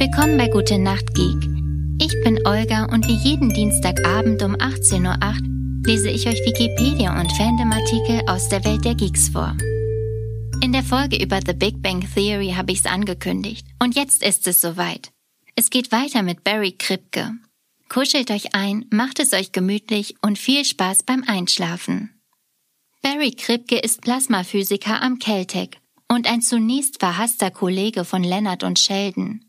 Willkommen bei Gute Nacht Geek. Ich bin Olga und wie jeden Dienstagabend um 18.08 Uhr lese ich euch Wikipedia und Fandom-Artikel aus der Welt der Geeks vor. In der Folge über The Big Bang Theory habe ich es angekündigt und jetzt ist es soweit. Es geht weiter mit Barry Kripke. Kuschelt euch ein, macht es euch gemütlich und viel Spaß beim Einschlafen. Barry Kripke ist Plasmaphysiker am Caltech und ein zunächst verhasster Kollege von Leonard und Sheldon.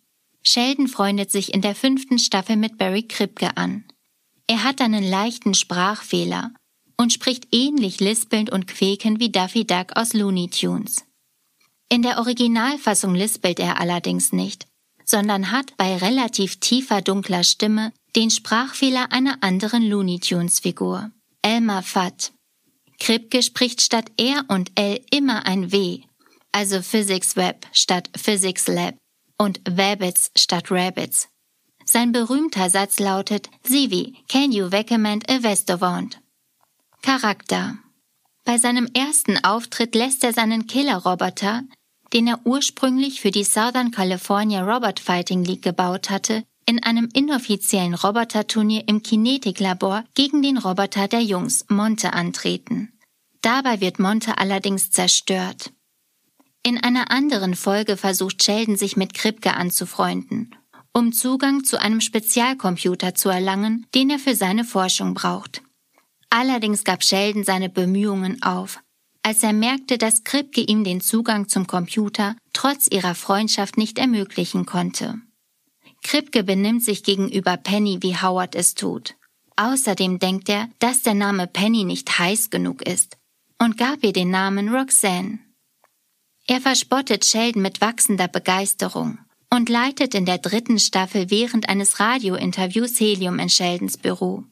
Sheldon freundet sich in der fünften Staffel mit Barry Kripke an. Er hat einen leichten Sprachfehler und spricht ähnlich lispelnd und quäkend wie Daffy Duck aus Looney Tunes. In der Originalfassung lispelt er allerdings nicht, sondern hat bei relativ tiefer dunkler Stimme den Sprachfehler einer anderen Looney Tunes Figur, Elmer Fudd. Kripke spricht statt R und L immer ein W, also Physics Web statt Physics Lab und Wabbits statt Rabbits. Sein berühmter Satz lautet Sivi, can you recommend a restaurant? Charakter. Bei seinem ersten Auftritt lässt er seinen Killerroboter, den er ursprünglich für die Southern California Robot Fighting League gebaut hatte, in einem inoffiziellen Roboterturnier im Kinetiklabor gegen den Roboter der Jungs Monte antreten. Dabei wird Monte allerdings zerstört. In einer anderen Folge versucht Sheldon sich mit Kripke anzufreunden, um Zugang zu einem Spezialcomputer zu erlangen, den er für seine Forschung braucht. Allerdings gab Sheldon seine Bemühungen auf, als er merkte, dass Kripke ihm den Zugang zum Computer trotz ihrer Freundschaft nicht ermöglichen konnte. Kripke benimmt sich gegenüber Penny, wie Howard es tut. Außerdem denkt er, dass der Name Penny nicht heiß genug ist und gab ihr den Namen Roxanne. Er verspottet Sheldon mit wachsender Begeisterung und leitet in der dritten Staffel während eines Radiointerviews Helium in Sheldons Büro.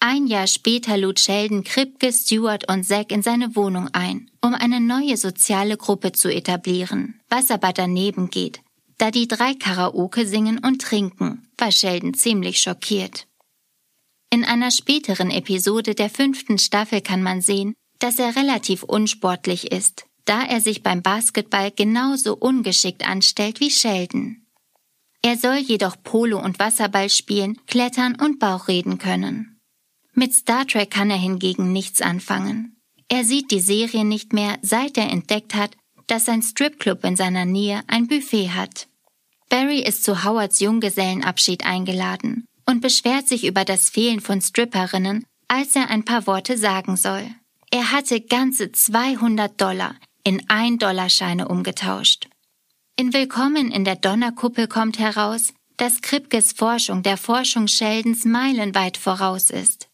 Ein Jahr später lud Sheldon Kripke, Stewart und Zack in seine Wohnung ein, um eine neue soziale Gruppe zu etablieren, was aber daneben geht, da die drei Karaoke singen und trinken, war Sheldon ziemlich schockiert. In einer späteren Episode der fünften Staffel kann man sehen, dass er relativ unsportlich ist, da er sich beim Basketball genauso ungeschickt anstellt wie Sheldon. Er soll jedoch Polo und Wasserball spielen, klettern und Bauchreden können. Mit Star Trek kann er hingegen nichts anfangen. Er sieht die Serie nicht mehr, seit er entdeckt hat, dass ein Stripclub in seiner Nähe ein Buffet hat. Barry ist zu Howards Junggesellenabschied eingeladen und beschwert sich über das Fehlen von Stripperinnen, als er ein paar Worte sagen soll. Er hatte ganze 200 Dollar, in Ein-Dollarscheine umgetauscht. In Willkommen in der Donnerkuppel kommt heraus, dass Kripkes Forschung der Forschung Sheldons meilenweit voraus ist.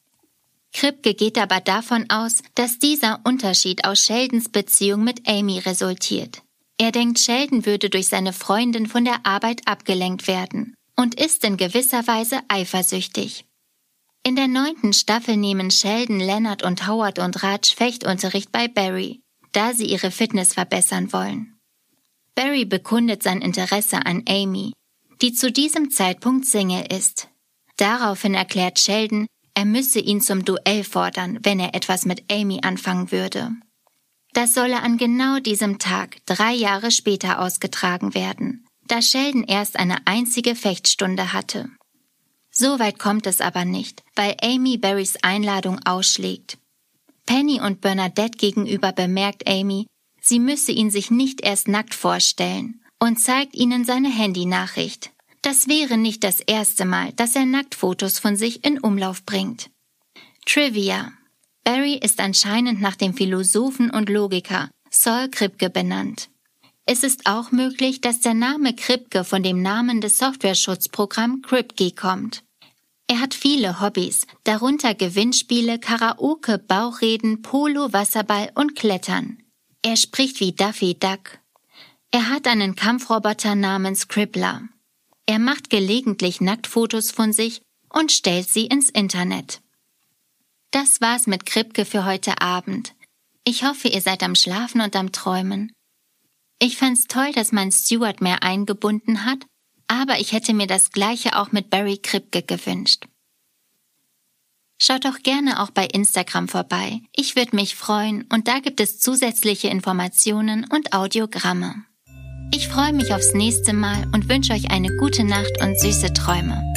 Kripke geht aber davon aus, dass dieser Unterschied aus Sheldons Beziehung mit Amy resultiert. Er denkt, Sheldon würde durch seine Freundin von der Arbeit abgelenkt werden und ist in gewisser Weise eifersüchtig. In der neunten Staffel nehmen Sheldon, Leonard und Howard und Raj Fechtunterricht bei Barry da sie ihre Fitness verbessern wollen. Barry bekundet sein Interesse an Amy, die zu diesem Zeitpunkt Single ist. Daraufhin erklärt Sheldon, er müsse ihn zum Duell fordern, wenn er etwas mit Amy anfangen würde. Das solle an genau diesem Tag drei Jahre später ausgetragen werden, da Sheldon erst eine einzige Fechtstunde hatte. So weit kommt es aber nicht, weil Amy Barrys Einladung ausschlägt. Penny und Bernadette gegenüber bemerkt Amy, sie müsse ihn sich nicht erst nackt vorstellen und zeigt ihnen seine Handynachricht. Das wäre nicht das erste Mal, dass er Nacktfotos von sich in Umlauf bringt. Trivia. Barry ist anscheinend nach dem Philosophen und Logiker Saul Kripke benannt. Es ist auch möglich, dass der Name Kripke von dem Namen des Software-Schutzprogramms Kripke kommt. Er hat viele Hobbys, darunter Gewinnspiele, Karaoke, Bauchreden, Polo, Wasserball und Klettern. Er spricht wie Duffy Duck. Er hat einen Kampfroboter namens Crippler. Er macht gelegentlich Nacktfotos von sich und stellt sie ins Internet. Das war's mit Kripke für heute Abend. Ich hoffe, ihr seid am Schlafen und am Träumen. Ich fand's toll, dass mein Steward mehr eingebunden hat aber ich hätte mir das gleiche auch mit Barry Kripke gewünscht. Schaut doch gerne auch bei Instagram vorbei. Ich würde mich freuen und da gibt es zusätzliche Informationen und Audiogramme. Ich freue mich aufs nächste Mal und wünsche euch eine gute Nacht und süße Träume.